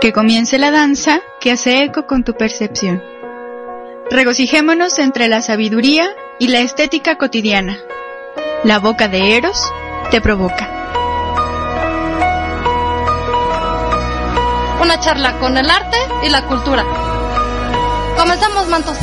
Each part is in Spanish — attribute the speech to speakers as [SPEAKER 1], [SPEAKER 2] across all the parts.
[SPEAKER 1] Que comience la danza que hace eco con tu percepción. Regocijémonos entre la sabiduría y la estética cotidiana. La boca de Eros te provoca.
[SPEAKER 2] Una charla con el arte y la cultura. Comenzamos, mantos.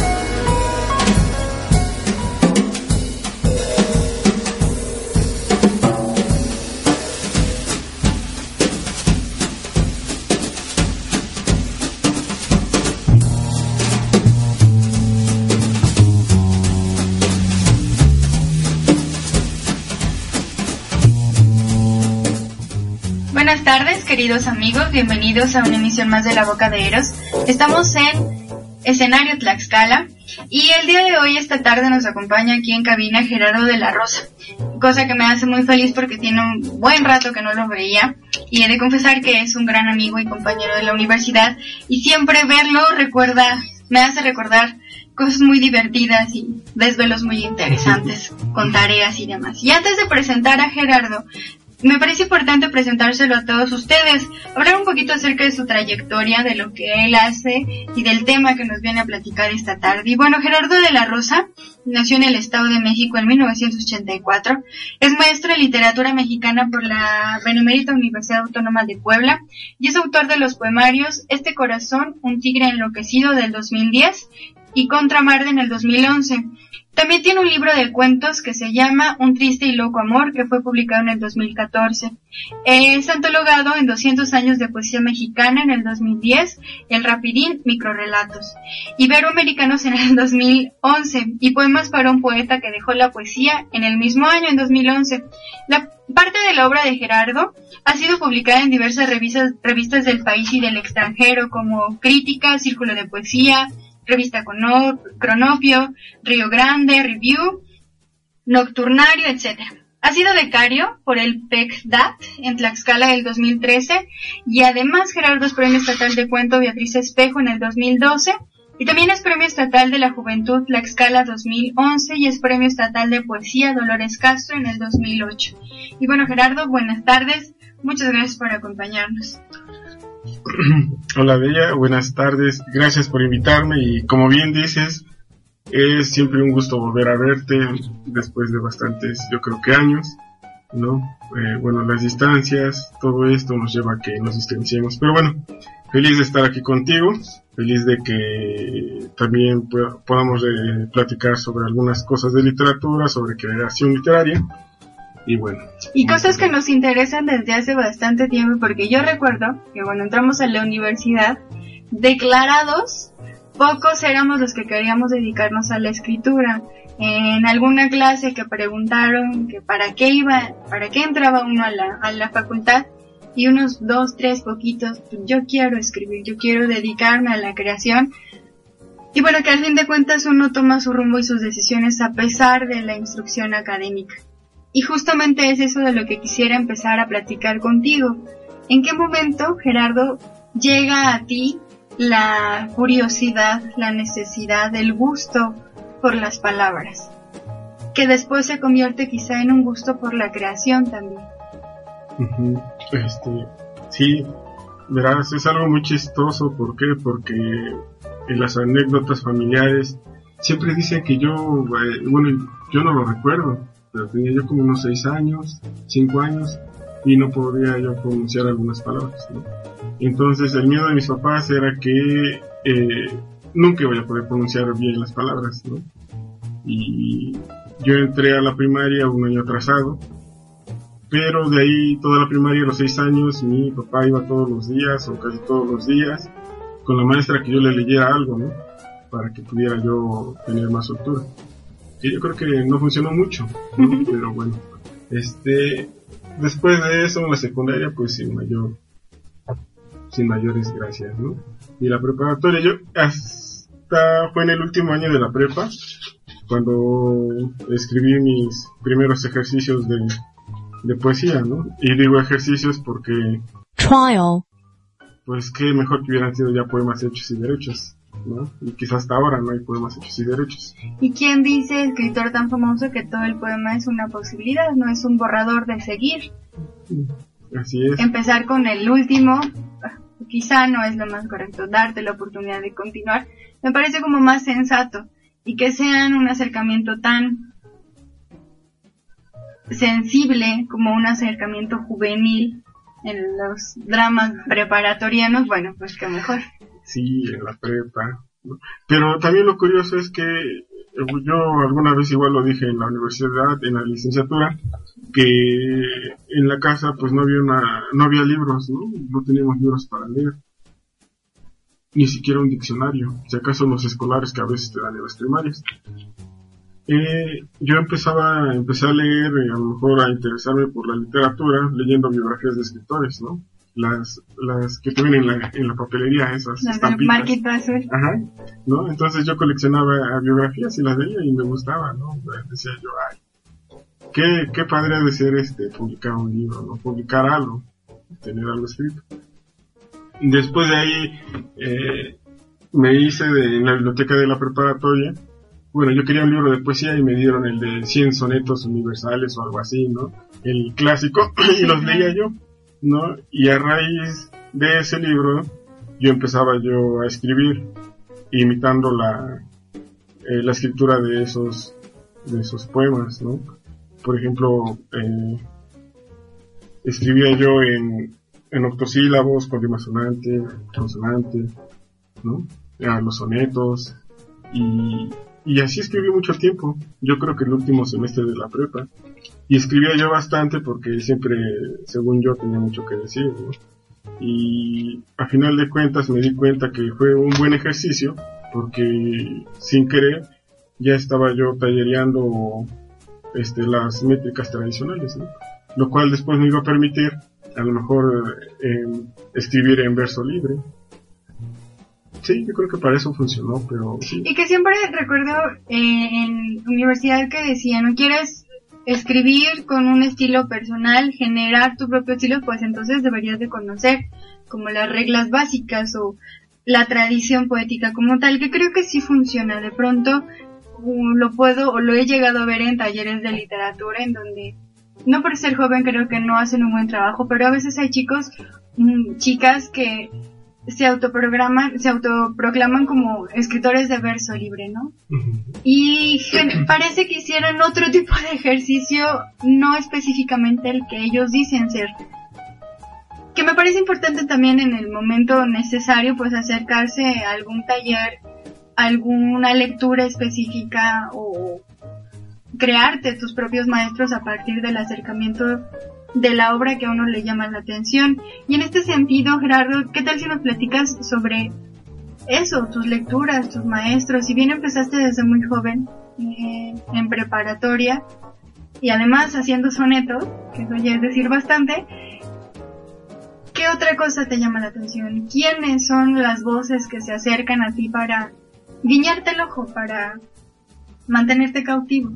[SPEAKER 1] Buenas tardes, queridos amigos, bienvenidos a una emisión más de La Boca de Eros. Estamos en escenario Tlaxcala y el día de hoy, esta tarde, nos acompaña aquí en cabina Gerardo de la Rosa, cosa que me hace muy feliz porque tiene un buen rato que no lo veía y he de confesar que es un gran amigo y compañero de la universidad y siempre verlo recuerda, me hace recordar cosas muy divertidas y desvelos muy interesantes con tareas y demás. Y antes de presentar a Gerardo, me parece importante presentárselo a todos ustedes, hablar un poquito acerca de su trayectoria, de lo que él hace y del tema que nos viene a platicar esta tarde. Y bueno, Gerardo de la Rosa nació en el Estado de México en 1984, es maestro en literatura mexicana por la Benemérita Universidad Autónoma de Puebla y es autor de los poemarios Este Corazón, un tigre enloquecido del 2010 y Contra Marde en el 2011. También tiene un libro de cuentos que se llama Un triste y loco amor, que fue publicado en el 2014. Es antologado en 200 años de poesía mexicana en el 2010, El Rapidín, Microrelatos. Iberoamericanos en el 2011 y Poemas para un poeta que dejó la poesía en el mismo año, en 2011. La parte de la obra de Gerardo ha sido publicada en diversas revistas, revistas del país y del extranjero, como Crítica, Círculo de Poesía, Revista Cronopio, Río Grande, Review, Nocturnario, etc. Ha sido becario por el PECDAT en Tlaxcala del 2013 y además Gerardo es Premio Estatal de Cuento Beatriz Espejo en el 2012 y también es Premio Estatal de la Juventud Tlaxcala 2011 y es Premio Estatal de Poesía Dolores Castro en el 2008. Y bueno Gerardo, buenas tardes, muchas gracias por acompañarnos.
[SPEAKER 3] Hola Bella, buenas tardes, gracias por invitarme y como bien dices, es siempre un gusto volver a verte después de bastantes, yo creo que años, ¿no? Eh, bueno, las distancias, todo esto nos lleva a que nos distanciemos, pero bueno, feliz de estar aquí contigo, feliz de que también podamos eh, platicar sobre algunas cosas de literatura, sobre creación literaria y bueno.
[SPEAKER 1] Y cosas que nos interesan desde hace bastante tiempo, porque yo recuerdo que cuando entramos a la universidad, declarados, pocos éramos los que queríamos dedicarnos a la escritura. En alguna clase que preguntaron que para qué iba, para qué entraba uno a la, a la facultad, y unos dos, tres poquitos, yo quiero escribir, yo quiero dedicarme a la creación. Y bueno, que al fin de cuentas uno toma su rumbo y sus decisiones a pesar de la instrucción académica. Y justamente es eso de lo que quisiera empezar a platicar contigo. ¿En qué momento, Gerardo, llega a ti la curiosidad, la necesidad, el gusto por las palabras? Que después se convierte quizá en un gusto por la creación también.
[SPEAKER 3] Este, sí, verás, es algo muy chistoso. ¿Por qué? Porque en las anécdotas familiares siempre dicen que yo, eh, bueno, yo no lo recuerdo, tenía yo como unos 6 años, 5 años, y no podía yo pronunciar algunas palabras. Entonces el miedo de mis papás era que eh, nunca iba a poder pronunciar bien las palabras. Y yo entré a la primaria un año atrasado, pero de ahí toda la primaria, los 6 años, mi papá iba todos los días o casi todos los días con la maestra que yo le leyera algo, ¿no? Para que pudiera yo tener más soltura que yo creo que no funcionó mucho, pero bueno, este, después de eso en la secundaria pues sin mayor, sin mayores gracias, ¿no? Y la preparatoria yo hasta fue en el último año de la prepa cuando escribí mis primeros ejercicios de, de poesía, ¿no? Y digo ejercicios porque
[SPEAKER 1] trial
[SPEAKER 3] pues que mejor que hubieran sido ya poemas hechos y derechos. Y quizás hasta ahora no hay poemas hechos y derechos.
[SPEAKER 1] ¿Y quién dice, escritor tan famoso, que todo el poema es una posibilidad, no es un borrador de seguir?
[SPEAKER 3] Así es.
[SPEAKER 1] Empezar con el último, quizá no es lo más correcto darte la oportunidad de continuar, me parece como más sensato y que sean un acercamiento tan sensible como un acercamiento juvenil en los dramas preparatorianos, bueno, pues que mejor.
[SPEAKER 3] Sí, en la prepa. Pero también lo curioso es que yo alguna vez igual lo dije en la universidad, en la licenciatura, que en la casa pues no había una, no había libros, ¿no? No teníamos libros para leer. Ni siquiera un diccionario, si acaso los escolares que a veces te dan en las primarias. Eh, yo empezaba, empecé a leer, y a lo mejor a interesarme por la literatura, leyendo biografías de escritores, ¿no? Las, las que tienen en la, en la papelería, esas
[SPEAKER 1] las azul.
[SPEAKER 3] Ajá, ¿no? Entonces yo coleccionaba biografías y las veía y me gustaba, ¿no? Decía yo, ay, qué, qué padre de ser este, publicar un libro, ¿no? Publicar algo, tener algo escrito. Después de ahí, eh, me hice de, en la biblioteca de la preparatoria, bueno, yo quería un libro de poesía y me dieron el de 100 sonetos universales o algo así, ¿no? El clásico, y los leía yo. ¿No? Y a raíz de ese libro yo empezaba yo a escribir imitando la, eh, la escritura de esos, de esos poemas, ¿no? Por ejemplo, eh, escribía yo en, en octosílabos, con rima sonante, consonante, ¿no? A los sonetos y, y así escribí mucho tiempo. Yo creo que el último semestre de la prepa y escribía yo bastante porque siempre, según yo, tenía mucho que decir, Y a final de cuentas me di cuenta que fue un buen ejercicio porque sin querer ya estaba yo tallereando este, las métricas tradicionales, Lo cual después me iba a permitir a lo mejor eh, escribir en verso libre. Sí, yo creo que para eso funcionó, pero sí.
[SPEAKER 1] Y que siempre recuerdo eh, en universidad que decían, ¿no quieres escribir con un estilo personal, generar tu propio estilo, pues entonces deberías de conocer como las reglas básicas o la tradición poética como tal, que creo que sí funciona. De pronto uh, lo puedo o lo he llegado a ver en talleres de literatura en donde no por ser joven creo que no hacen un buen trabajo, pero a veces hay chicos, mm, chicas que se autoprograman, se autoproclaman como escritores de verso libre, ¿no? Y parece que hicieran otro tipo de ejercicio, no específicamente el que ellos dicen ser. Que me parece importante también en el momento necesario, pues acercarse a algún taller, alguna lectura específica o crearte tus propios maestros a partir del acercamiento de la obra que a uno le llama la atención. Y en este sentido, Gerardo, ¿qué tal si nos platicas sobre eso, tus lecturas, tus maestros? Si bien empezaste desde muy joven, eh, en preparatoria, y además haciendo sonetos, que eso ya es decir bastante, ¿qué otra cosa te llama la atención? ¿Quiénes son las voces que se acercan a ti para guiñarte el ojo, para mantenerte cautivo?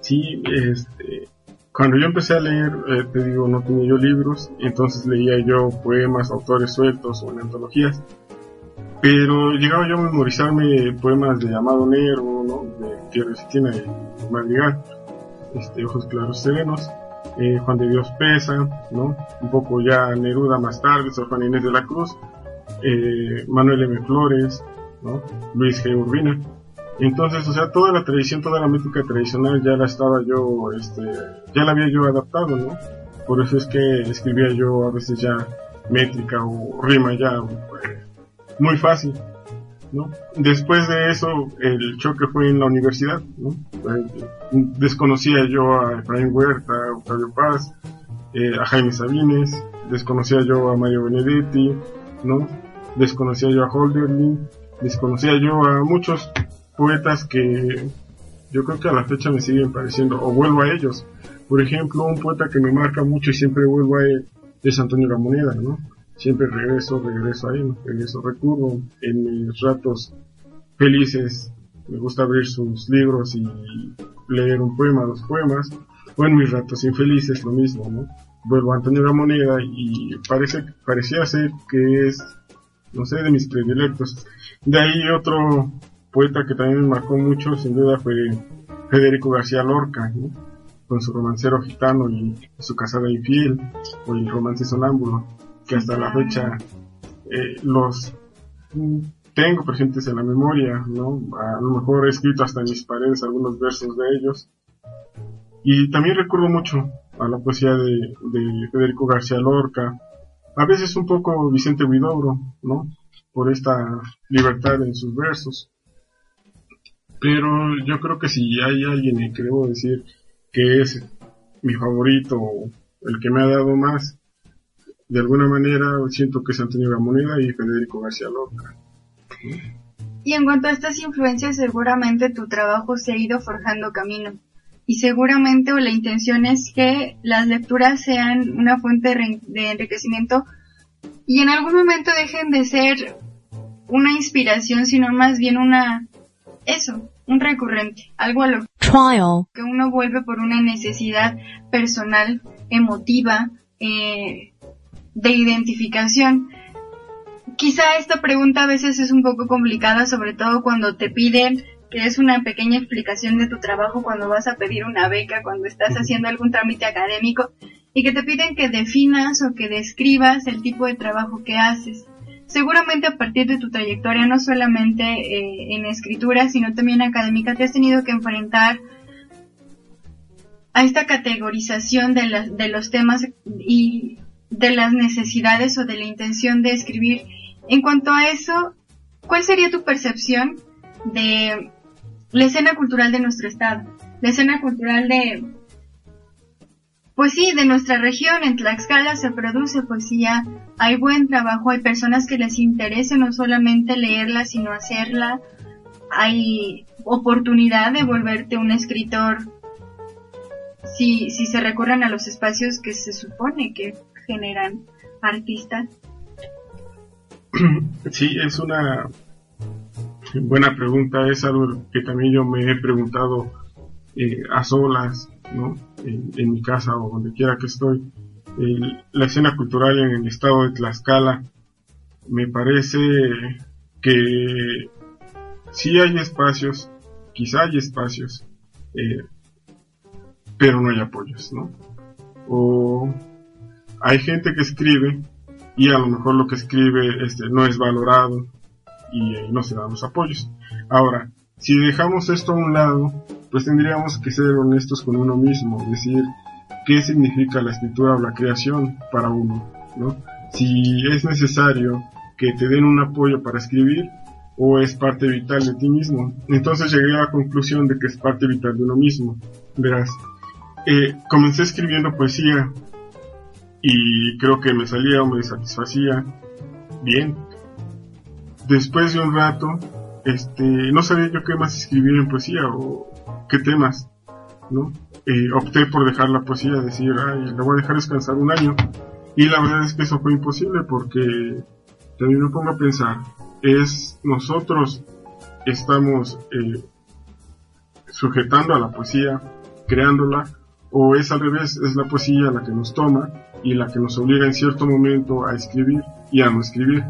[SPEAKER 3] Sí, este, cuando yo empecé a leer, eh, te digo, no tenía yo libros, entonces leía yo poemas, autores sueltos o en antologías. Pero llegaba yo a memorizarme poemas de Amado Nero, ¿no? de Tierra Cristina de Madrigal, este, Ojos Claros Serenos, eh, Juan de Dios Pesa, ¿no? un poco ya Neruda más tarde, San Juan Inés de la Cruz, eh, Manuel M. Flores, ¿no? Luis G. Urbina. Entonces, o sea, toda la tradición, toda la métrica tradicional ya la estaba yo, este, ya la había yo adaptado, ¿no? Por eso es que escribía yo a veces ya métrica o rima ya pues, muy fácil, ¿no? Después de eso, el choque fue en la universidad, ¿no? Desconocía yo a Efraín Huerta, a Octavio Paz, eh, a Jaime Sabines, desconocía yo a Mario Benedetti, ¿no? Desconocía yo a Holderlin, desconocía yo a muchos poetas que yo creo que a la fecha me siguen pareciendo, o vuelvo a ellos. Por ejemplo, un poeta que me marca mucho y siempre vuelvo a él es Antonio Ramoneda, ¿no? Siempre regreso, regreso a él, regreso, recurro en mis ratos felices. Me gusta abrir sus libros y leer un poema, dos poemas. O en mis ratos infelices, lo mismo, ¿no? Vuelvo a Antonio Ramoneda y parece, parecía ser que es, no sé, de mis predilectos. De ahí otro poeta que también me marcó mucho, sin duda, fue Federico García Lorca, con su romancero gitano y su casada infiel, o el romance sonámbulo. que hasta la fecha eh, los tengo presentes en la memoria, ¿no? A lo mejor he escrito hasta en mis paredes algunos versos de ellos. Y también recuerdo mucho a la poesía de, de Federico García Lorca, a veces un poco Vicente Huidobro, ¿no? Por esta libertad en sus versos. Pero yo creo que si hay alguien que debo decir que es mi favorito, el que me ha dado más, de alguna manera siento que es Antonio Gamoneda y Federico García Lorca.
[SPEAKER 1] Y en cuanto a estas influencias, seguramente tu trabajo se ha ido forjando camino. Y seguramente o la intención es que las lecturas sean una fuente de enriquecimiento y en algún momento dejen de ser una inspiración, sino más bien una, eso, un recurrente, algo a lo que uno vuelve por una necesidad personal, emotiva, eh, de identificación. Quizá esta pregunta a veces es un poco complicada, sobre todo cuando te piden que es una pequeña explicación de tu trabajo cuando vas a pedir una beca, cuando estás haciendo algún trámite académico y que te piden que definas o que describas el tipo de trabajo que haces. Seguramente a partir de tu trayectoria, no solamente eh, en escritura, sino también académica, te has tenido que enfrentar a esta categorización de, de los temas y de las necesidades o de la intención de escribir. En cuanto a eso, ¿cuál sería tu percepción de la escena cultural de nuestro estado? La escena cultural de, pues sí, de nuestra región, en Tlaxcala se produce poesía, hay buen trabajo, hay personas que les interesa no solamente leerla, sino hacerla, hay oportunidad de volverte un escritor si, si se recurren a los espacios que se supone que generan artistas?
[SPEAKER 3] Sí, es una buena pregunta, es algo que también yo me he preguntado eh, a solas, ¿no? En, mi casa o donde quiera que estoy. la escena cultural en el estado de Tlaxcala me parece que sí hay espacios, quizá hay espacios, eh, pero no hay apoyos, ¿no? O hay gente que escribe y a lo mejor lo que escribe este, no es valorado y eh, no se dan los apoyos. Ahora, si dejamos esto a un lado, pues tendríamos que ser honestos con uno mismo, decir qué significa la escritura o la creación para uno, ¿no? Si es necesario que te den un apoyo para escribir o es parte vital de ti mismo. Entonces llegué a la conclusión de que es parte vital de uno mismo. Verás, eh, comencé escribiendo poesía y creo que me salía o me satisfacía bien. Después de un rato, este, no sabía yo qué más escribir en poesía o qué temas, ¿no? Eh, opté por dejar la poesía, decir, ay, la voy a dejar descansar un año. Y la verdad es que eso fue imposible porque también me pongo a pensar, es nosotros estamos eh, sujetando a la poesía, creándola, o es al revés, es la poesía la que nos toma y la que nos obliga en cierto momento a escribir y a no escribir.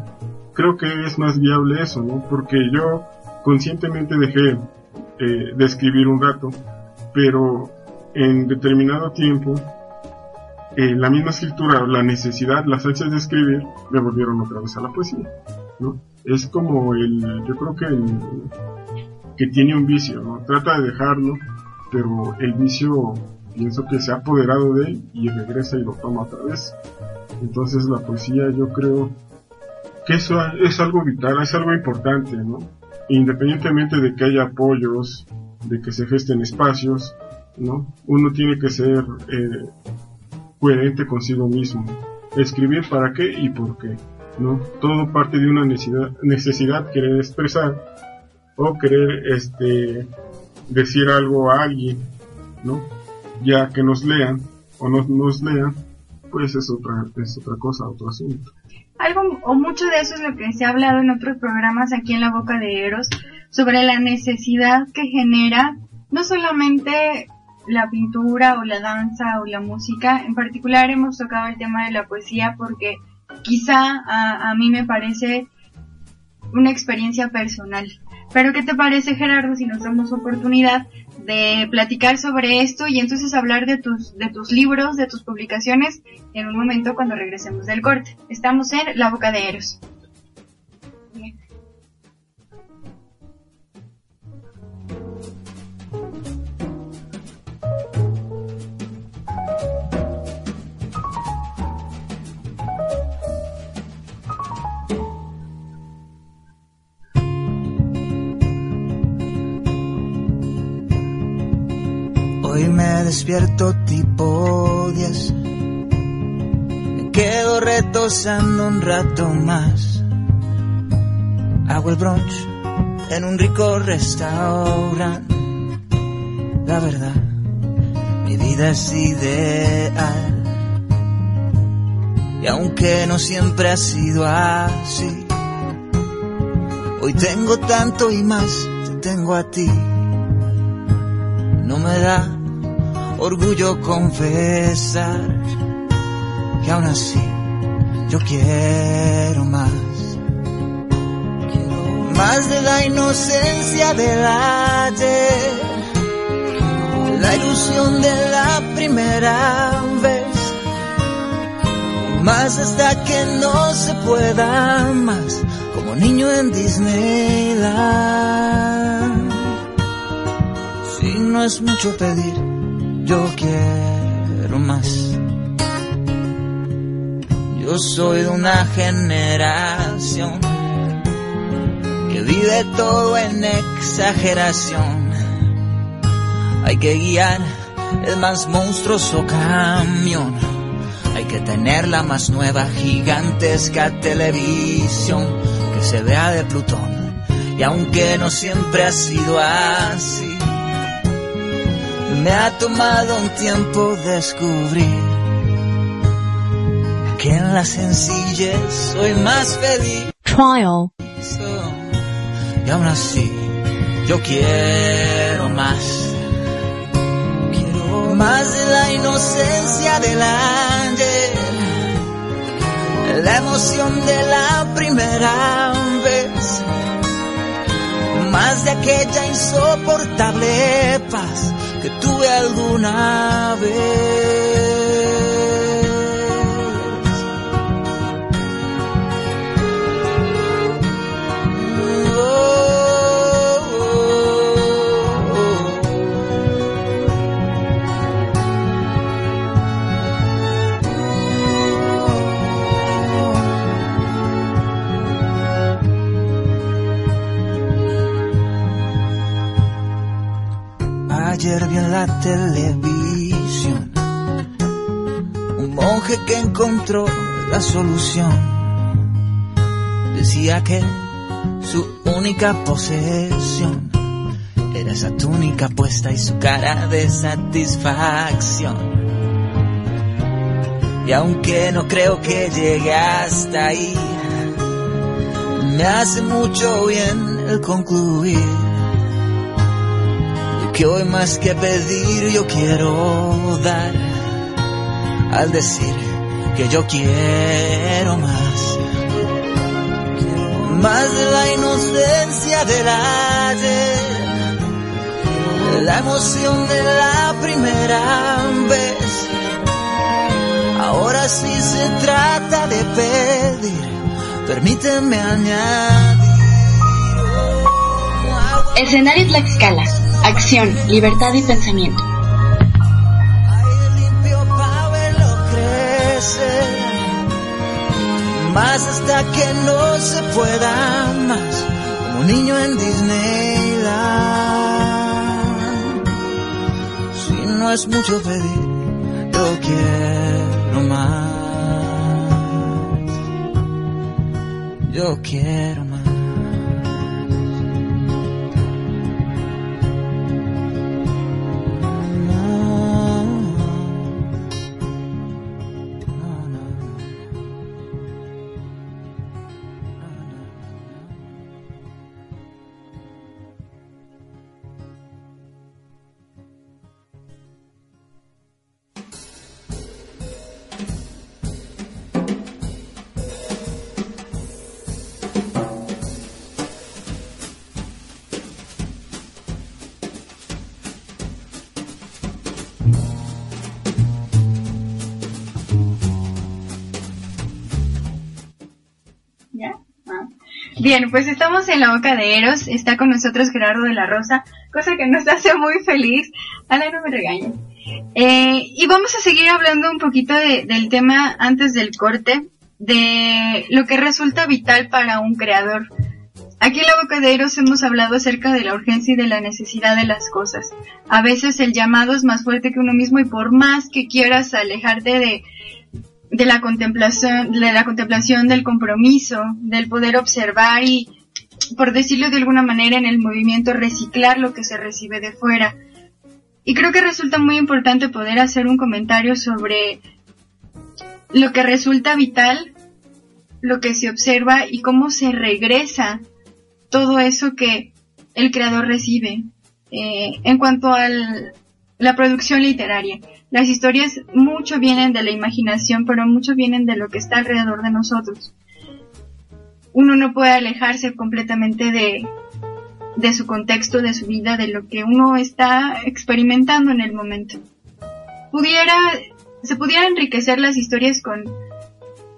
[SPEAKER 3] Creo que es más viable eso, ¿no? Porque yo conscientemente dejé eh, de escribir un rato, pero en determinado tiempo eh, la misma escritura, la necesidad, las ansias de escribir me volvieron otra vez a la poesía, ¿no? Es como el, yo creo que el, que tiene un vicio, ¿no? Trata de dejarlo, pero el vicio pienso que se ha apoderado de él y regresa y lo toma otra vez. Entonces la poesía yo creo que eso es algo vital, es algo importante, ¿no? Independientemente de que haya apoyos, de que se gesten espacios, ¿no? Uno tiene que ser eh, coherente consigo mismo. Escribir para qué y por qué, ¿no? Todo parte de una necesidad, necesidad querer expresar o querer este decir algo a alguien, ¿no? ya que nos lean o no nos lean, pues es otra, es otra cosa, otro asunto.
[SPEAKER 1] Algo o mucho de eso es lo que se ha hablado en otros programas aquí en la boca de Eros sobre la necesidad que genera no solamente la pintura o la danza o la música, en particular hemos tocado el tema de la poesía porque quizá a, a mí me parece una experiencia personal. Pero ¿qué te parece Gerardo si nos damos oportunidad de platicar sobre esto y entonces hablar de tus, de tus libros, de tus publicaciones en un momento cuando regresemos del corte? Estamos en La Boca de Eros.
[SPEAKER 4] Despierto tipo 10. Me quedo retosando un rato más. Hago el brunch en un rico restaurante. La verdad, mi vida es ideal. Y aunque no siempre ha sido así, hoy tengo tanto y más, te tengo a ti. No me da orgullo confesar que aún así yo quiero más. más de la inocencia del ayer, la ilusión de la primera vez, más hasta que no se pueda más, como niño en Disneyland. Si no es mucho pedir yo quiero más. Yo soy de una generación que vive todo en exageración. Hay que guiar el más monstruoso camión. Hay que tener la más nueva gigantesca televisión que se vea de Plutón. Y aunque no siempre ha sido así, me ha tomado un tiempo descubrir que en la sencillez soy más feliz.
[SPEAKER 2] Trial.
[SPEAKER 4] Y aún así, yo quiero más. Quiero más de la inocencia del ayer, la emoción de la primera vez, más de aquella insoportable paz que tuve alguna vez. Ayer vi en la televisión un monje que encontró la solución. Decía que su única posesión era esa túnica puesta y su cara de satisfacción. Y aunque no creo que llegue hasta ahí, me hace mucho bien el concluir que hoy más que pedir yo quiero dar al decir que yo quiero más. Más la inocencia del ayer, la emoción de la primera vez. Ahora sí se trata de pedir, permíteme añadir.
[SPEAKER 1] Escenario Tlaxcala Acción, libertad y pensamiento.
[SPEAKER 4] Más hasta que no se pueda más, como un niño en Disneyland. Si no es mucho pedir, yo quiero más. Yo quiero más.
[SPEAKER 1] Bien, pues estamos en la boca de Eros, está con nosotros Gerardo de la Rosa, cosa que nos hace muy feliz. Ala, no me regañes. Eh, y vamos a seguir hablando un poquito del tema antes del corte, de lo que resulta vital para un creador. Aquí en la boca de Eros hemos hablado acerca de la urgencia y de la necesidad de las cosas. A veces el llamado es más fuerte que uno mismo y por más que quieras alejarte de, de la contemplación, de la contemplación del compromiso, del poder observar y, por decirlo de alguna manera, en el movimiento reciclar lo que se recibe de fuera. Y creo que resulta muy importante poder hacer un comentario sobre lo que resulta vital, lo que se observa y cómo se regresa todo eso que el creador recibe. Eh, en cuanto a la producción literaria, las historias mucho vienen de la imaginación, pero mucho vienen de lo que está alrededor de nosotros. Uno no puede alejarse completamente de, de su contexto, de su vida, de lo que uno está experimentando en el momento. Pudiera, se pudiera enriquecer las historias con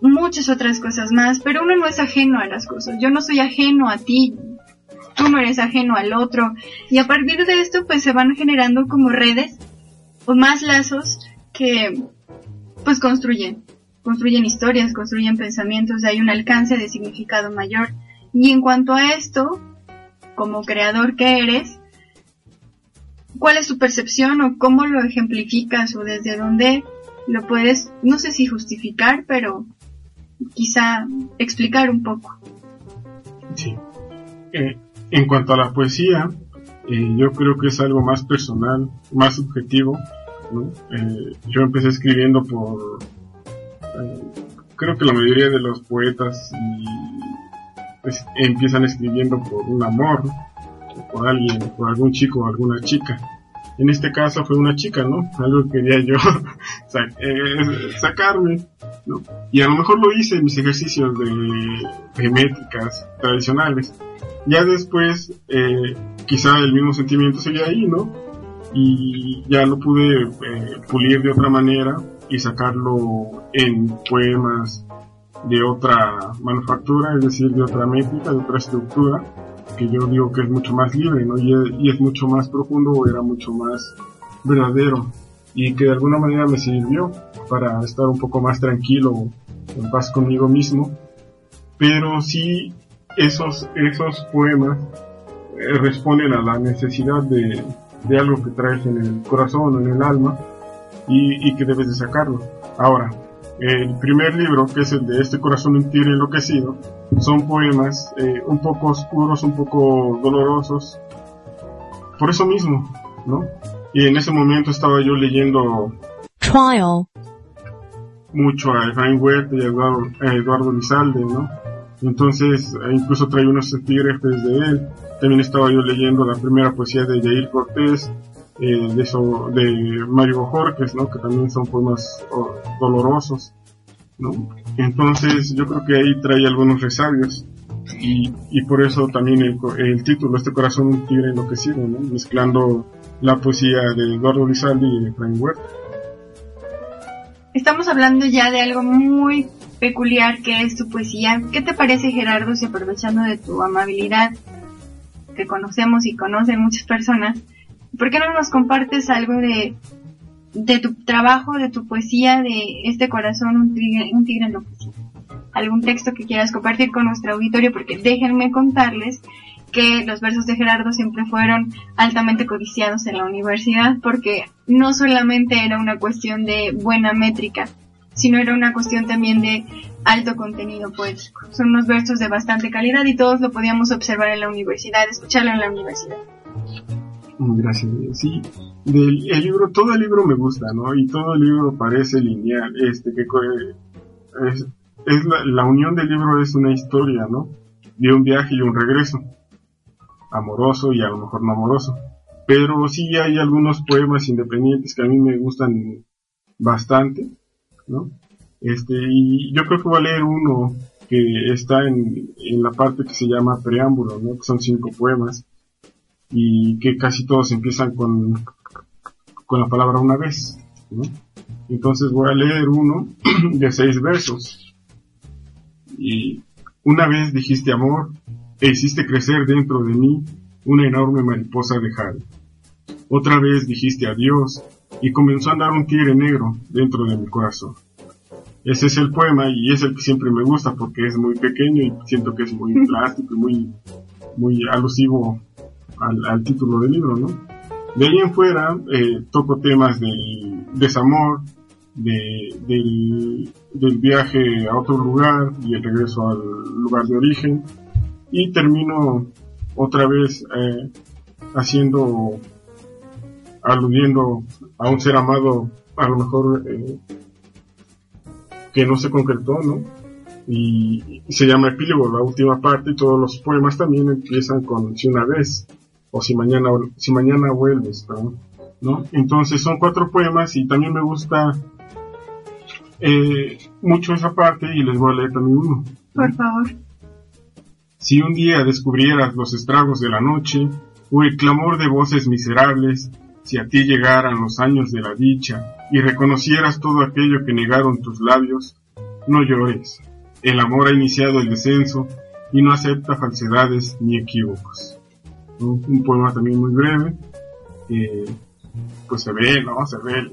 [SPEAKER 1] muchas otras cosas más, pero uno no es ajeno a las cosas. Yo no soy ajeno a ti, tú no eres ajeno al otro. Y a partir de esto, pues se van generando como redes o más lazos que, pues construyen. Construyen historias, construyen pensamientos, hay un alcance de significado mayor. Y en cuanto a esto, como creador que eres, ¿cuál es tu percepción o cómo lo ejemplificas o desde dónde lo puedes, no sé si justificar, pero quizá explicar un poco.
[SPEAKER 3] Sí. Eh, en cuanto a la poesía, eh, yo creo que es algo más personal, más subjetivo. Eh, yo empecé escribiendo por... creo que la mayoría de los poetas pues, empiezan escribiendo por un amor, por alguien, por algún chico o alguna chica. En este caso fue una chica, ¿no? Algo que quería yo sacarme y a lo mejor lo hice en mis ejercicios de, métricas tradicionales. Ya después, eh, quizá el mismo sentimiento seguía ahí, ¿no? Y ya lo pude eh, pulir de otra manera y sacarlo en poemas de otra manufactura, es decir, de otra métrica, de otra estructura, que yo digo que es mucho más libre, ¿no? Y, es mucho más profundo, era mucho más verdadero y que de alguna manera me sirvió para estar un poco más tranquilo, en paz conmigo mismo. Pero sí, esos, esos poemas eh, responden a la necesidad de, de, algo que traes en el corazón en el alma y, y, que debes de sacarlo. Ahora, el primer libro, que es el de Este corazón un enloquecido, son poemas eh, un poco oscuros, un poco dolorosos. Por eso mismo, ¿no? Y en ese momento estaba yo leyendo
[SPEAKER 2] Trial
[SPEAKER 3] mucho a Efraín Huerta y a Eduardo, Eduardo Lizalde, ¿no? Entonces, e incluso trae unos epígrafes de él. También estaba yo leyendo la primera poesía de Yair Cortés, eh, de, Mario Bojorques, ¿no? Que también son poemas oh, dolorosos, ¿no? Entonces, yo creo que ahí trae algunos resabios. Y, y por eso también el, el título, Este corazón un tigre enloquecido, ¿no? Mezclando la poesía de Eduardo Lizalde y de Frank Huerta.
[SPEAKER 1] Estamos hablando ya de algo muy peculiar que es tu poesía. ¿Qué te parece Gerardo si aprovechando de tu amabilidad que conocemos y conocen muchas personas, ¿por qué no nos compartes algo de, de tu trabajo, de tu poesía, de este corazón, un tigre, un tigre enloquecido? Algún texto que quieras compartir con nuestro auditorio, porque déjenme contarles que los versos de Gerardo siempre fueron altamente codiciados en la universidad porque no solamente era una cuestión de buena métrica, sino era una cuestión también de alto contenido poético. Son unos versos de bastante calidad y todos lo podíamos observar en la universidad, escucharlo en la universidad.
[SPEAKER 3] Gracias. Sí, del el libro, todo el libro me gusta, ¿no? Y todo el libro parece lineal, este que es, es la, la unión del libro es una historia, ¿no? De un viaje y un regreso amoroso y a lo mejor no amoroso. Pero sí hay algunos poemas independientes que a mí me gustan bastante, ¿no? Este, y yo creo que voy a leer uno que está en, en la parte que se llama preámbulo, ¿no? Que son cinco poemas y que casi todos empiezan con, con la palabra una vez, ¿no? Entonces voy a leer uno de seis versos y Una vez dijiste amor e hiciste crecer dentro de mí una enorme mariposa de jade. Otra vez dijiste adiós y comenzó a andar un tigre negro dentro de mi corazón. Ese es el poema y es el que siempre me gusta porque es muy pequeño y siento que es muy plástico y muy, muy alusivo al, título del libro, ¿no? De ahí en fuera eh, toco temas del desamor, de, del, del, viaje a otro lugar y el regreso al lugar de origen y termino otra vez eh, haciendo aludiendo a un ser amado a lo mejor eh, que no se concretó, ¿no? Y, se llama epílogo la última parte y todos los poemas también empiezan con si una vez o si mañana si mañana vuelves, ¿no? Entonces son cuatro poemas y también me gusta eh, mucho esa parte y les voy a leer también uno.
[SPEAKER 1] Por favor.
[SPEAKER 3] Si un día descubrieras los estragos de la noche o el clamor de voces miserables, si a ti llegaran los años de la dicha y reconocieras todo aquello que negaron tus labios, no llores. El amor ha iniciado el descenso y no acepta falsedades ni equívocos. Un poema también muy breve. Eh, pues se ve, ¿no? Se ve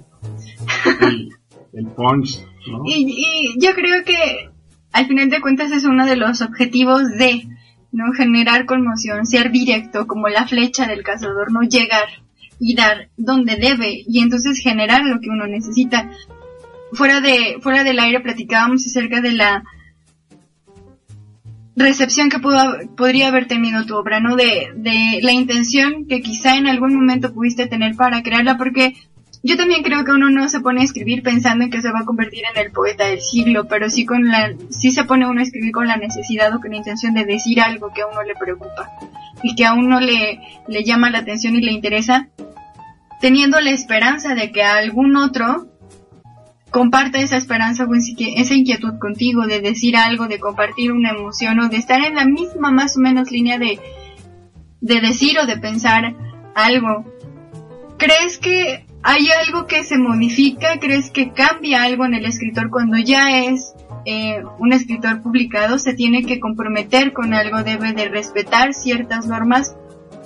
[SPEAKER 3] el, punch, ¿no?
[SPEAKER 1] Y yo creo que al final de cuentas es uno de los objetivos de no generar conmoción, ser directo como la flecha del cazador, no llegar y dar donde debe y entonces generar lo que uno necesita. Fuera de fuera del aire platicábamos acerca de la recepción que pudo, podría haber tenido tu obra, ¿no? De, de la intención que quizá en algún momento pudiste tener para crearla, porque yo también creo que uno no se pone a escribir pensando en que se va a convertir en el poeta del siglo, pero sí con la, sí se pone uno a escribir con la necesidad o con la intención de decir algo que a uno le preocupa y que a uno le, le llama la atención y le interesa, teniendo la esperanza de que algún otro comparte esa esperanza o esa inquietud contigo de decir algo, de compartir una emoción o de estar en la misma más o menos línea de, de decir o de pensar algo. ¿Crees que hay algo que se modifica? ¿Crees que cambia algo en el escritor cuando ya es eh, un escritor publicado? Se tiene que comprometer con algo, debe de respetar ciertas normas,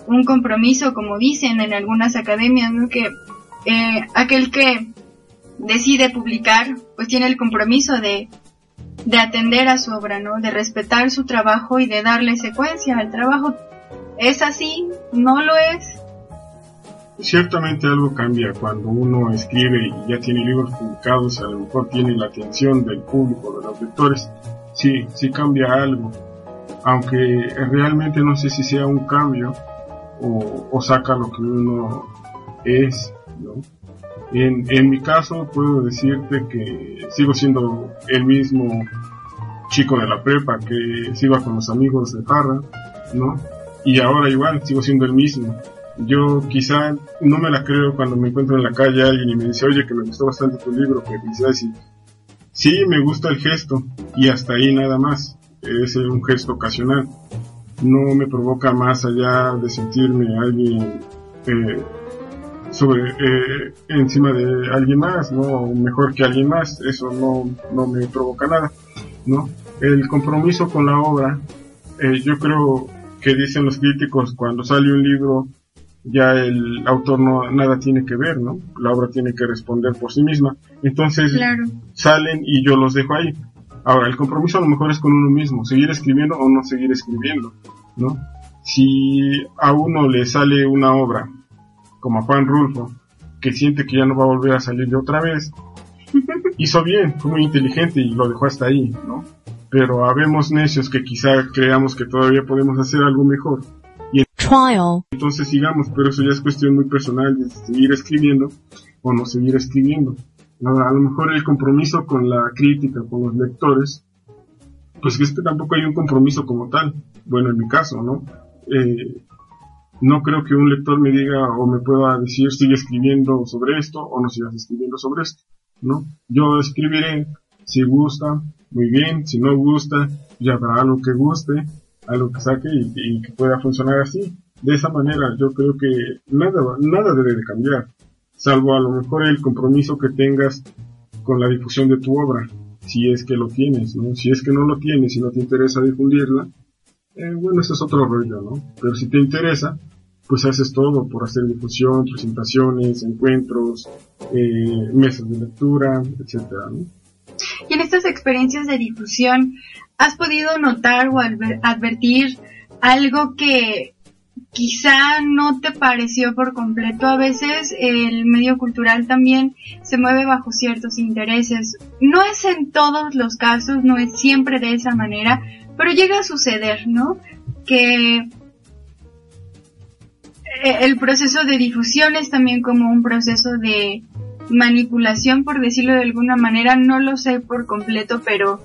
[SPEAKER 1] un compromiso, como dicen en algunas academias, ¿no? que eh, aquel que decide publicar, pues tiene el compromiso de, de atender a su obra, ¿no? De respetar su trabajo y de darle secuencia al trabajo. ¿Es así? ¿No lo es?
[SPEAKER 3] Ciertamente algo cambia cuando uno escribe y ya tiene libros publicados, a lo mejor tiene la atención del público, de los lectores. Sí, sí cambia algo. Aunque realmente no sé si sea un cambio o, saca lo que uno es, ¿no? En, en mi caso puedo decirte que sigo siendo el mismo chico de la prepa que iba con los amigos de Parra, ¿no? Y ahora igual sigo siendo el mismo. Yo quizá no me la creo cuando me encuentro en la calle alguien y me dice, oye, que me gustó bastante tu libro, que felicidades. Y sí, me gusta el gesto y hasta ahí nada más. Es un gesto ocasional. No me provoca más allá de sentirme alguien eh, sobre eh, encima de alguien más, ¿no? mejor que alguien más, eso no, no me provoca nada, ¿no? El compromiso con la obra, eh, yo creo que dicen los críticos cuando sale un libro ya el autor no nada tiene que ver, ¿no? La obra tiene que responder por sí misma. Entonces salen y yo los dejo ahí. Ahora, el compromiso a lo mejor es con uno mismo, seguir escribiendo o no seguir escribiendo, ¿no? Si a uno le sale una obra como a Juan Rulfo, que siente que ya no va a volver a salir de otra vez, hizo bien, fue muy inteligente y lo dejó hasta ahí, ¿no? Pero habemos necios que quizá creamos que todavía podemos hacer algo mejor. Y entonces sigamos, pero eso ya es cuestión muy personal de seguir escribiendo o no seguir escribiendo. A lo mejor el compromiso con la crítica, con los lectores, pues que es que tampoco hay un compromiso como tal. Bueno, en mi caso, ¿no? Eh, no creo que un lector me diga o me pueda decir sigue escribiendo sobre esto o no sigas escribiendo sobre esto, ¿no? Yo escribiré si gusta, muy bien, si no gusta, ya habrá algo que guste, algo que saque y, que pueda funcionar así. De esa manera yo creo que nada, nada debe de cambiar, salvo a lo mejor el compromiso que tengas con la difusión de tu obra. si es que lo tienes, ¿no? Si es que no lo tienes y no te interesa difundirla, eh, bueno, ese es otro rollo, ¿no? Pero si te interesa, pues haces todo por hacer difusión, presentaciones, encuentros, eh, mesas de lectura, etcétera, ¿no?
[SPEAKER 1] Y en estas experiencias de difusión, ¿has podido notar o advertir algo que quizá no te pareció por completo. A veces el medio cultural también se mueve bajo ciertos intereses. No es en todos los casos, no es siempre de esa manera, pero llega a suceder, ¿no? Que eh, el proceso de difusión es también como un proceso de manipulación, por decirlo de alguna manera, no lo sé por completo, pero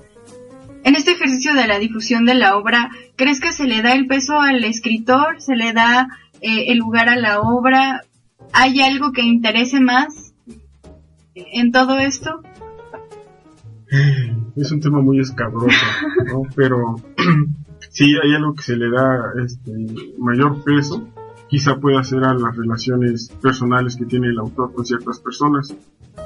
[SPEAKER 1] en este ejercicio de la difusión de la obra, ¿crees que se le da el peso al escritor? ¿Se le da eh, el lugar a la obra? ¿Hay algo que interese más en todo esto?
[SPEAKER 3] Es un tema muy escabroso, ¿no? Pero sí hay algo que se le da este mayor peso quizá pueda ser a las relaciones personales que tiene el autor con ciertas personas,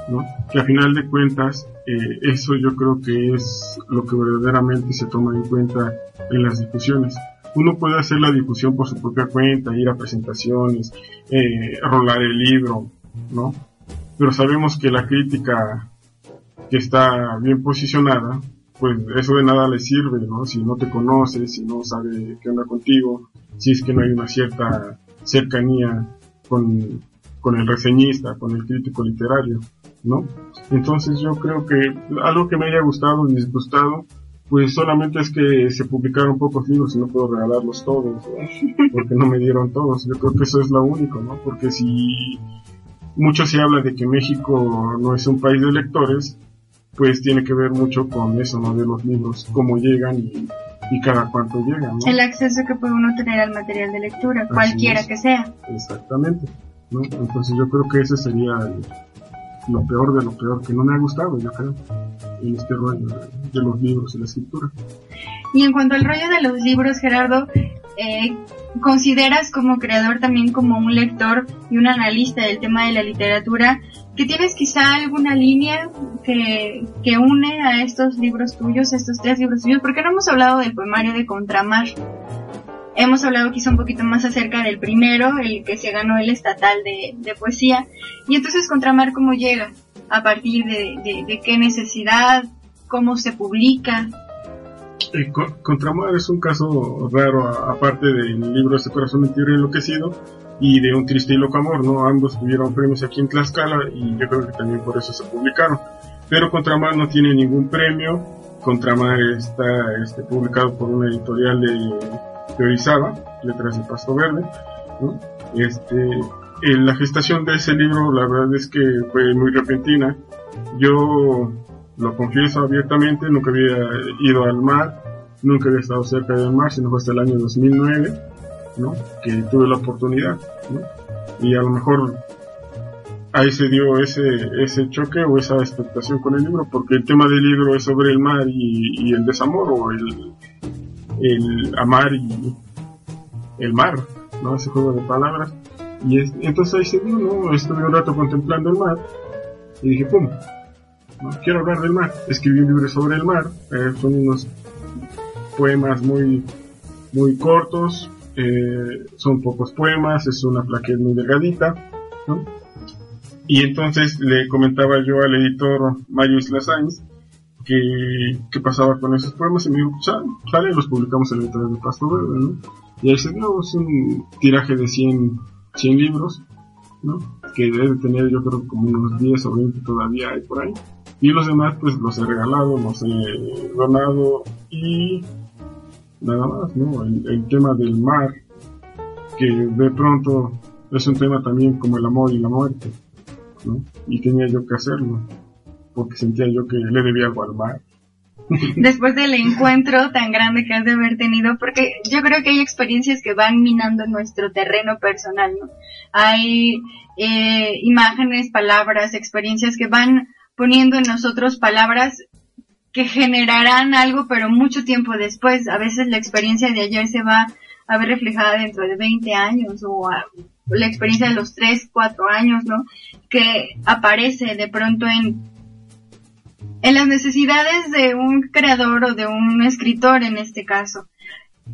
[SPEAKER 3] ¿no? Que a final de cuentas, eh, eso yo creo que es lo que verdaderamente se toma en cuenta en las discusiones. Uno puede hacer la difusión por su propia cuenta, ir a presentaciones, eh, rolar el libro, ¿no? Pero sabemos que la crítica que está bien posicionada, pues eso de nada le sirve, ¿no? Si no te conoces, si no sabe qué onda contigo, si es que no hay una cierta cercanía con, con el reseñista, con el crítico literario, ¿no? Entonces yo creo que algo que me haya gustado y disgustado, pues solamente es que se publicaron pocos libros y no puedo regalarlos todos, porque no me dieron todos. Yo creo que eso es lo único, ¿no? Porque si mucho se habla de que México no es un país de lectores, pues tiene que ver mucho con eso, ¿no? De los libros, cómo llegan y y cada cuánto llega, ¿no?
[SPEAKER 1] El acceso que puede uno tener al material de lectura, cualquiera que sea.
[SPEAKER 3] Exactamente, ¿no? Entonces yo creo que ese sería lo peor de lo peor, que no me ha gustado, yo creo, en este rollo de, los libros y la escritura.
[SPEAKER 1] Y en cuanto al rollo de los libros, Gerardo, eh, ¿consideras como creador también como un lector y un analista del tema de la literatura que tienes quizá alguna línea que, que une a estos libros tuyos, estos tres libros tuyos, porque no hemos hablado del poemario de Contramar. Hemos hablado quizá un poquito más acerca del primero, el que se ganó el estatal de, de poesía. Y entonces Contramar, ¿cómo llega? ¿A partir de, de, qué necesidad? ¿Cómo se publica?
[SPEAKER 3] Eh, Contramar es un caso raro, aparte del libro Este corazón mentira y enloquecido, y de Un triste y loco amor, ¿no? Ambos tuvieron premios aquí en Tlaxcala y yo creo que también por eso se publicaron. Pero Contramar no tiene ningún premio, Contramar está este, publicado por una editorial de, Orizaba, Letras de Pasto Verde, ¿no? Este, la gestación de ese libro la verdad es que fue muy repentina. Yo lo confieso abiertamente, nunca había ido al mar, nunca había estado cerca del mar, sino hasta el año 2009 ¿no? Que tuve la oportunidad, ¿no? Y a lo mejor ahí se dio ese, ese choque o esa expectación con el libro, porque el tema del libro es sobre el mar y, el desamor, o el, el amar y el mar, ¿no? Ese juego de palabras. Y entonces ahí se dio, ¿no? Estuve un rato contemplando el mar y dije, ¡pum! ¿no? Quiero hablar del mar. Escribí un libro sobre el mar, eh, son unos poemas muy, muy cortos, eh, son pocos poemas, es una plaqueta muy delgadita, Y entonces le comentaba yo al editor Mayo Isla Sainz que, que pasaba con esos poemas y me dijo, pues, sale, los publicamos en la editorial de Pasto Verde, Y ahí se dio es un tiraje de 100, 100 libros, ¿no? Que debe tener yo creo como unos 10 o 20 todavía hay por ahí. Y los demás pues los he regalado, los he donado y nada más, ¿no? El, tema del mar, que de pronto es un tema también como el amor y la muerte, ¿no? Y tenía yo que hacerlo, porque sentía yo que le debía algo al mar.
[SPEAKER 1] Después del encuentro tan grande que has de haber tenido, porque yo creo que hay experiencias que van minando nuestro terreno personal, ¿no? Hay eh, imágenes, palabras, experiencias que van poniendo en nosotros palabras que generarán algo, pero mucho tiempo después. A veces la experiencia de ayer se va a ver reflejada dentro de 20 años o la experiencia de los 3, 4 años, ¿no? Que aparece de pronto en, en las necesidades de un creador o de un escritor en este caso.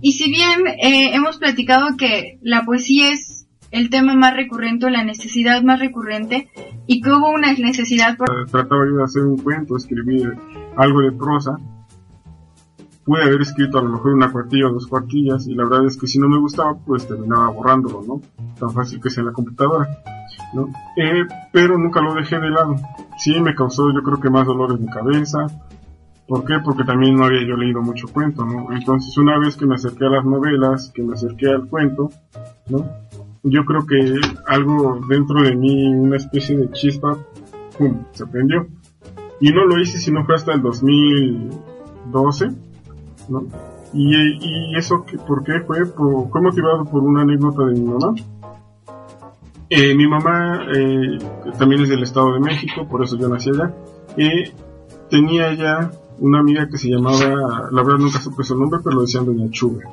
[SPEAKER 1] Y si bien eh, hemos platicado que la poesía es el tema más recurrente la necesidad más recurrente y que hubo una necesidad por...
[SPEAKER 3] Trataba yo de hacer un cuento, escribir algo de prosa. Pude haber escrito a lo mejor una cuartilla o dos cuartillas y la verdad es que si no me gustaba pues terminaba borrándolo, ¿no? Tan fácil que sea en la computadora, ¿no? Eh, pero nunca lo dejé de lado. Sí me causó yo creo que más dolores de cabeza. ¿Por qué? Porque también no había yo leído mucho cuento, ¿no? Entonces una vez que me acerqué a las novelas, que me acerqué al cuento, ¿no? yo creo que algo dentro de mí, una especie de chispa, pum, se prendió. Y no lo hice sino fue hasta el 2012, ¿no? Y, y eso, que, ¿por qué fue? fue motivado por una anécdota de mi mamá. Eh, mi mamá eh, también es del Estado de México, por eso yo nací allá. Eh, tenía ya una amiga que se llamaba, la verdad nunca supe su nombre, pero lo decían Doña Chuga,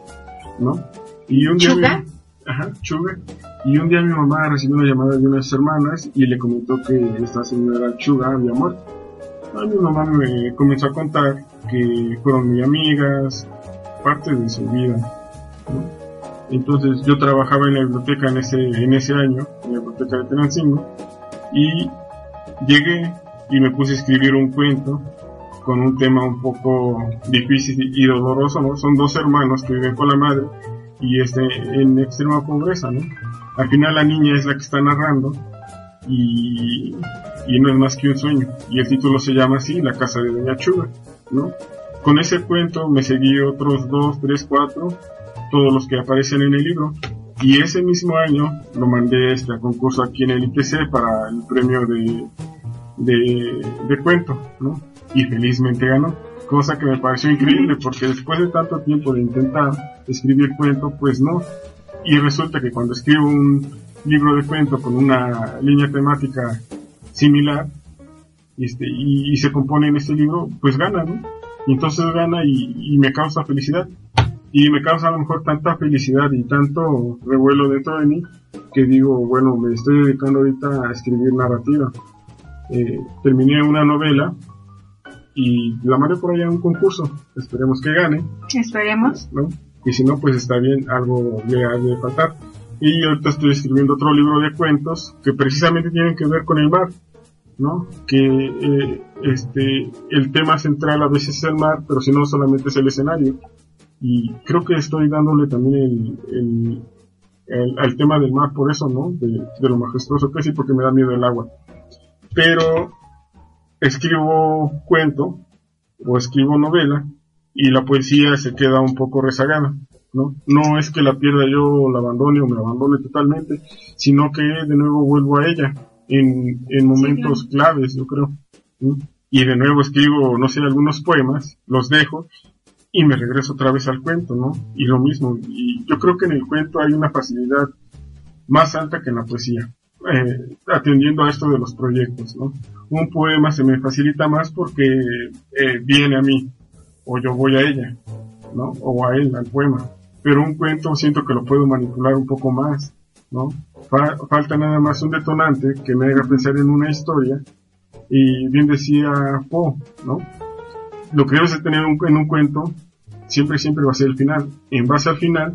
[SPEAKER 3] ¿no? Y un día... Ajá, Chuga. Y un día mi mamá recibió una llamada de unas hermanas y le comentó que esta señora Chuga había muerto. A mi mamá me comenzó a contar que fueron muy amigas, parte de su vida. Entonces yo trabajaba en la biblioteca en ese, en ese año, en la biblioteca de Tenancingo, y llegué y me puse a escribir un cuento con un tema un poco difícil y doloroso, ¿no? Son dos hermanos que viven con la madre y este, en extrema pobreza, ¿no? Al final la niña es la que está narrando y, no es más que un sueño. Y el título se llama así, La casa de Doña Chuga, ¿no? Con ese cuento me seguí otros dos, tres, cuatro, todos los que aparecen en el libro. Y ese mismo año lo mandé este, concurso aquí en el IPC para el premio de, de, de cuento, ¿no? Y felizmente ganó cosa que me pareció increíble porque después de tanto tiempo de intentar escribir cuento, pues no. Y resulta que cuando escribo un libro de cuento con una línea temática similar este, y, se compone en este libro, pues gana, ¿no? Y entonces gana y, me causa felicidad. Y me causa a lo mejor tanta felicidad y tanto revuelo dentro de mí que digo, bueno, me estoy dedicando ahorita a escribir narrativa. Eh, terminé una novela y la mandé por allá a un concurso. Esperemos que gane.
[SPEAKER 1] Esperemos.
[SPEAKER 3] ¿no? Y si no, pues está bien, algo le ha de faltar. Y ahorita estoy escribiendo otro libro de cuentos que precisamente tienen que ver con el mar, ¿no? Que eh, este el tema central a veces es el mar, pero si no solamente es el escenario. Y creo que estoy dándole también el, el, al tema del mar por eso, ¿no? De, de lo majestuoso que es y porque me da miedo el agua. Pero escribo cuento o escribo novela y la poesía se queda un poco rezagada, ¿no? No es que la pierda yo, la abandone o me abandone totalmente, sino que de nuevo vuelvo a ella en, en momentos claves, yo creo. Y de nuevo escribo, no sé, algunos poemas, los dejo y me regreso otra vez al cuento, ¿no? Y lo mismo. Y yo creo que en el cuento hay una facilidad más alta que en la poesía. Eh, atendiendo a esto de los proyectos, ¿no? Un poema se me facilita más porque eh, viene a mí, o yo voy a ella, ¿no? O a él, al poema. Pero un cuento siento que lo puedo manipular un poco más, ¿no? falta nada más un detonante que me haga pensar en una historia. Y bien decía Poe, ¿no? Lo que debes de tener en un cuento siempre, siempre va a ser el final. En base al final,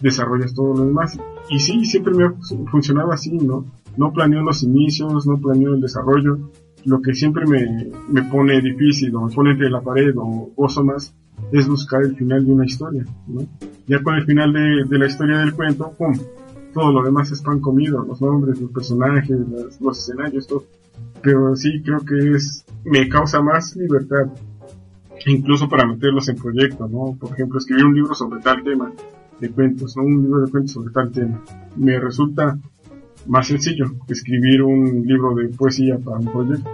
[SPEAKER 3] desarrollas todo lo demás. Y sí, siempre me ha funcionado así, ¿no? No planeo los inicios, no planeo el desarrollo. Lo que siempre me, me pone difícil o me pone entre la pared o oso más es buscar el final de una historia, ¿no? Ya con el final de, la historia del cuento, ¡pum! Todo lo demás es pan comido, los nombres, los personajes, los, los escenarios, todo. Pero sí creo que es, me causa más libertad incluso para meterlos en proyectos, ¿no? Por ejemplo, escribir un libro sobre tal tema de cuentos, ¿no? Un libro de cuentos sobre tal tema. Me resulta más sencillo que escribir un libro de poesía para un proyecto.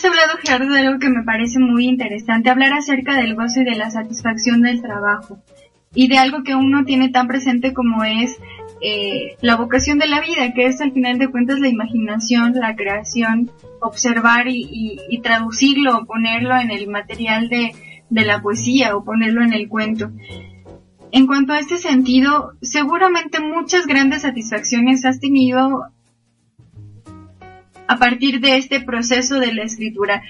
[SPEAKER 1] Has hablado, Gerardo, de algo que me parece muy interesante, hablar acerca del gozo y de la satisfacción del trabajo y de algo que uno tiene tan presente como es eh, la vocación de la vida, que es al final de cuentas la imaginación, la creación, observar y, y, traducirlo, ponerlo en el material de la poesía o ponerlo en el cuento. En cuanto a este sentido, seguramente muchas grandes satisfacciones has tenido partir de este proceso de la escritura.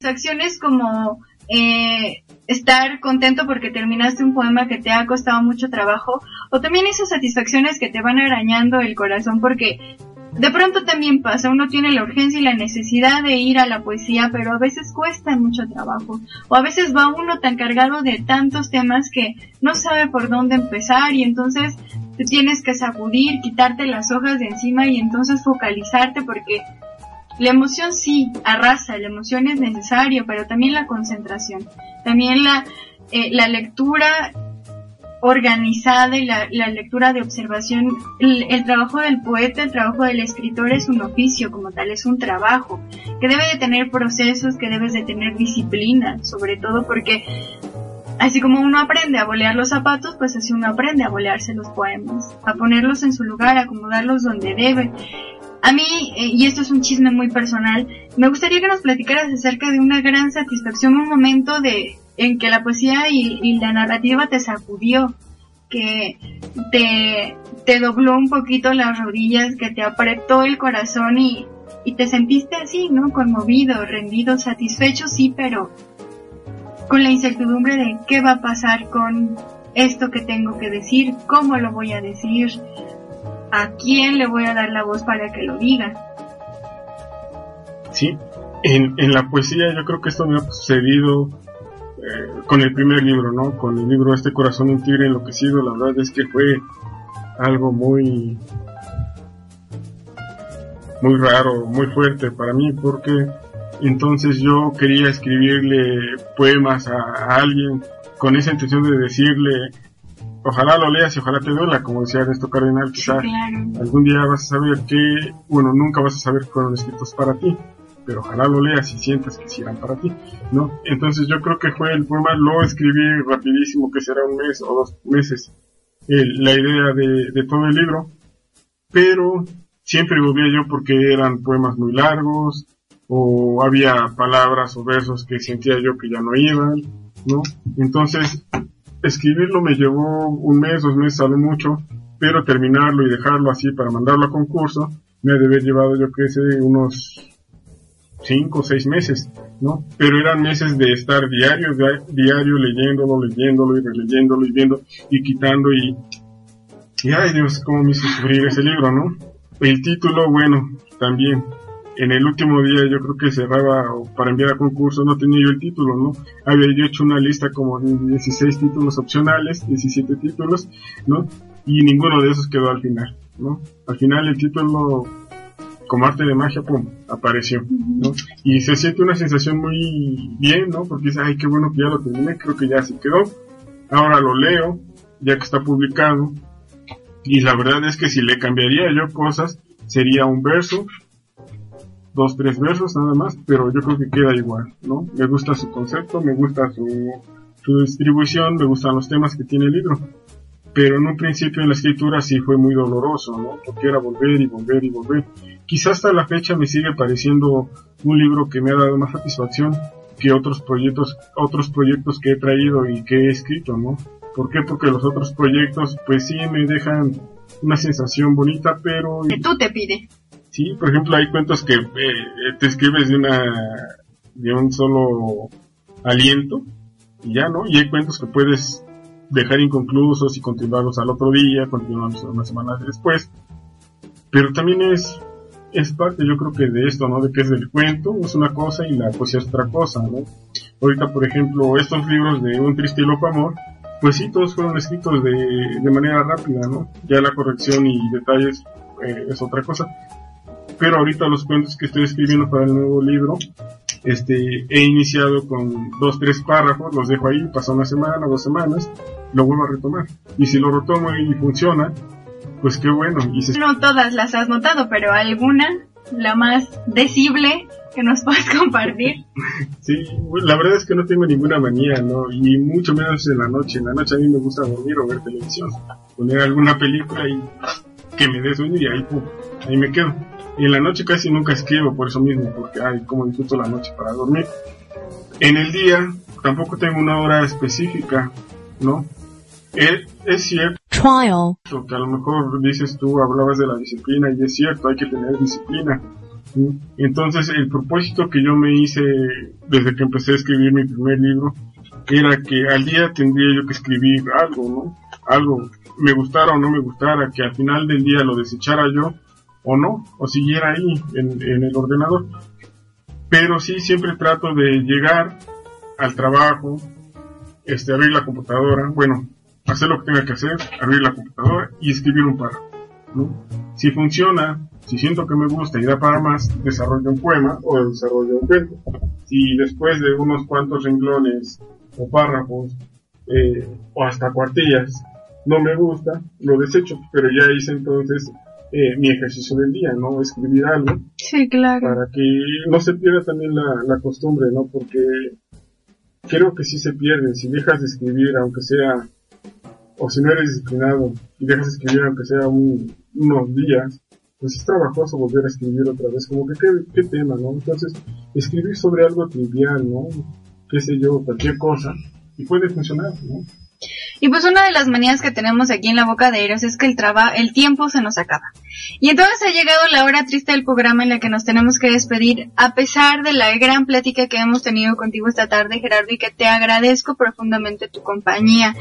[SPEAKER 1] Satisfacciones como eh, estar contento porque terminaste un poema que te ha costado mucho trabajo, o también esas satisfacciones que te van arañando el corazón porque de pronto también pasa, uno tiene la urgencia y la necesidad de ir a la poesía, pero a veces cuesta mucho trabajo. O a veces va uno tan cargado de tantos temas que no sabe por dónde empezar y entonces te tienes que sacudir, quitarte las hojas de encima y entonces focalizarte porque la emoción sí arrasa, la emoción es necesaria, pero también la concentración, también la, eh, la lectura organizada y la, lectura de observación, el, trabajo del poeta, el trabajo del escritor es un oficio como tal, es un trabajo que debe de tener procesos, que debes de tener disciplina, sobre todo porque así como uno aprende a bolear los zapatos, pues así uno aprende a bolearse los poemas, a ponerlos en su lugar, a acomodarlos donde deben. A mí, eh, y esto es un chisme muy personal, me gustaría que nos platicaras acerca de una gran satisfacción, un momento de, en que la poesía y, la narrativa te sacudió, que te, te dobló un poquito las rodillas, que te apretó el corazón y, y te sentiste así, ¿no? Conmovido, rendido, satisfecho, sí, pero con la incertidumbre de qué va a pasar con esto que tengo que decir, cómo lo voy a decir, a quién le voy a dar la voz para que lo diga.
[SPEAKER 3] Sí, en, la poesía yo creo que esto me ha sucedido eh, con el primer libro, ¿no? Con el libro Este corazón un tigre enloquecido, la verdad es que fue algo muy muy raro, muy fuerte para mí porque entonces yo quería escribirle poemas a, alguien con esa intención de decirle ojalá lo leas y ojalá te duela, como decía Ernesto Cardenal, quizás algún día vas a saber que, bueno, nunca vas a saber que fueron escritos para ti, pero ojalá lo leas y sientas que sí eran para ti, ¿no? Entonces yo creo que fue el poema, lo escribí rapidísimo, que será un mes o dos meses, la idea de, todo el libro, pero siempre volvía yo porque eran poemas muy largos, o había palabras o versos que sentía yo que ya no iban, ¿no? Entonces, escribirlo me llevó un mes, dos meses a lo mucho, pero terminarlo y dejarlo así para mandarlo a concurso, me ha de haber llevado yo que sé unos cinco o seis meses, ¿no? Pero eran meses de estar diario, diario leyéndolo, leyéndolo y releyéndolo y viendo y quitando y, y ay Dios, cómo me hizo sufrir ese libro, ¿no? El título, bueno, también. En el último día yo creo que cerraba para enviar a concurso, no tenía yo el título, ¿no? Había yo hecho una lista como de 16 títulos opcionales, 17 títulos, ¿no? Y ninguno de esos quedó al final, ¿no? Al final el título como arte de magia, pum, apareció, ¿no? Y se siente una sensación muy bien, ¿no? Porque dice, ay, qué bueno que ya lo terminé, creo que ya se quedó. Ahora lo leo, ya que está publicado. Y la verdad es que si le cambiaría yo cosas, sería un verso, dos, tres versos nada más, pero yo creo que queda igual, ¿no? Me gusta su concepto, me gusta su, su distribución, me gustan los temas que tiene el libro pero en un principio en la escritura sí fue muy doloroso, ¿no? Porque era volver y volver y volver. Quizás hasta la fecha me sigue pareciendo un libro que me ha dado más satisfacción que otros proyectos, otros proyectos que he traído y que he escrito, ¿no? ¿Por qué? Porque los otros proyectos, pues sí me dejan una sensación bonita, pero...
[SPEAKER 1] Que tú te pides.
[SPEAKER 3] Sí, por ejemplo, hay cuentos que eh, te escribes de una, de un solo aliento y ya, ¿no? Y hay cuentos que puedes dejar inconclusos y continuarlos al otro día, continuarlos unas semanas después. Pero también es, es parte, yo creo que de esto, ¿no? De que es el cuento, es una cosa y la poesía es otra cosa, ¿no? Ahorita, por ejemplo, estos libros de Un triste y loco amor, pues sí, todos fueron escritos de, de manera rápida, ¿no? Ya la corrección y detalles eh, es otra cosa. Pero ahorita los cuentos que estoy escribiendo para el nuevo libro, este, he iniciado con dos, tres párrafos, los dejo ahí, pasa una semana, dos semanas, lo vuelvo a retomar. Y si lo retomo y funciona, pues qué bueno. Y
[SPEAKER 1] No todas las has notado, pero alguna, la más decible, que nos puedes compartir.
[SPEAKER 3] sí, la verdad es que no tengo ninguna manía, ¿no? Y mucho menos en la noche. En la noche a mí me gusta dormir o ver televisión. Poner alguna película y que me dé sueño y ahí, ahí me quedo. Y en la noche casi nunca escribo por eso mismo, porque, ay, como disfruto la noche para dormir. En el día tampoco tengo una hora específica, ¿no? Es, cierto
[SPEAKER 2] Trial.
[SPEAKER 3] que a lo mejor dices tú, hablabas de la disciplina y es cierto, hay que tener disciplina. Entonces el propósito que yo me hice desde que empecé a escribir mi primer libro era que al día tendría yo que escribir algo, ¿no? Algo, me gustara o no me gustara, que al final del día lo desechara yo o no, o siguiera ahí en, el ordenador. Pero sí siempre trato de llegar al trabajo, este, abrir la computadora, bueno, hacer lo que tenga que hacer, abrir la computadora y escribir un párrafo. Si funciona, si siento que me gusta y da para más, desarrollo un poema o desarrollo un cuento. Si después de unos cuantos renglones o párrafos eh, o hasta cuartillas no me gusta, lo desecho, pero ya hice entonces eh, mi ejercicio del día, ¿no? Escribir algo.
[SPEAKER 1] Sí, claro.
[SPEAKER 3] Para que no se pierda también la, la costumbre, ¿no? Porque creo que sí se pierde. Si dejas de escribir, aunque sea, o si no eres disciplinado, y dejas de escribir, aunque sea unos días, pues es trabajoso volver a escribir otra vez. Como que, ¿qué, qué tema, no? Entonces, escribir sobre algo trivial, ¿no? Qué sé yo, cualquier cosa, y puede funcionar, ¿no?
[SPEAKER 1] Y pues una de las manías que tenemos aquí en la boca de Eros es que el, traba, el tiempo se nos acaba. Y entonces ha llegado la hora triste del programa en la que nos tenemos que despedir, a pesar de la gran plática que hemos tenido contigo esta tarde, Gerardo, y que te agradezco profundamente tu compañía.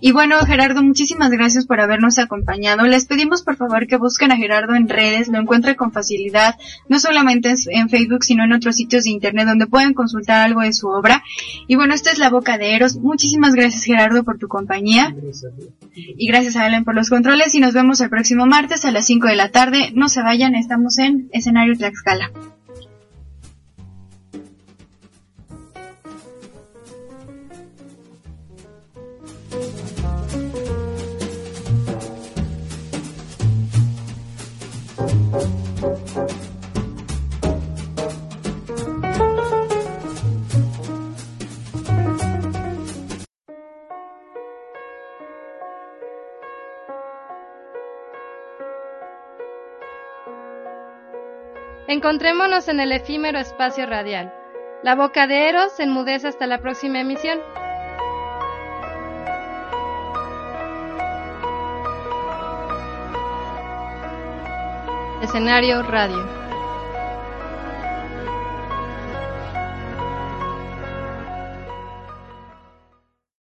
[SPEAKER 1] Y bueno, Gerardo, muchísimas gracias por habernos acompañado. Les pedimos por favor que busquen a Gerardo en redes, lo encuentren con facilidad, no solamente en Facebook, sino en otros sitios de internet donde pueden consultar algo de su obra. Y bueno, esta es la boca de Eros. Muchísimas gracias, Gerardo, por tu compañía. Y gracias a Ellen por los controles y nos vemos el próximo martes a las 5 de la tarde. No se vayan, estamos en escenario Tlaxcala.
[SPEAKER 2] Encontrémonos en el efímero espacio radial. La boca de Eros enmudece hasta la próxima emisión. Escenario Radio.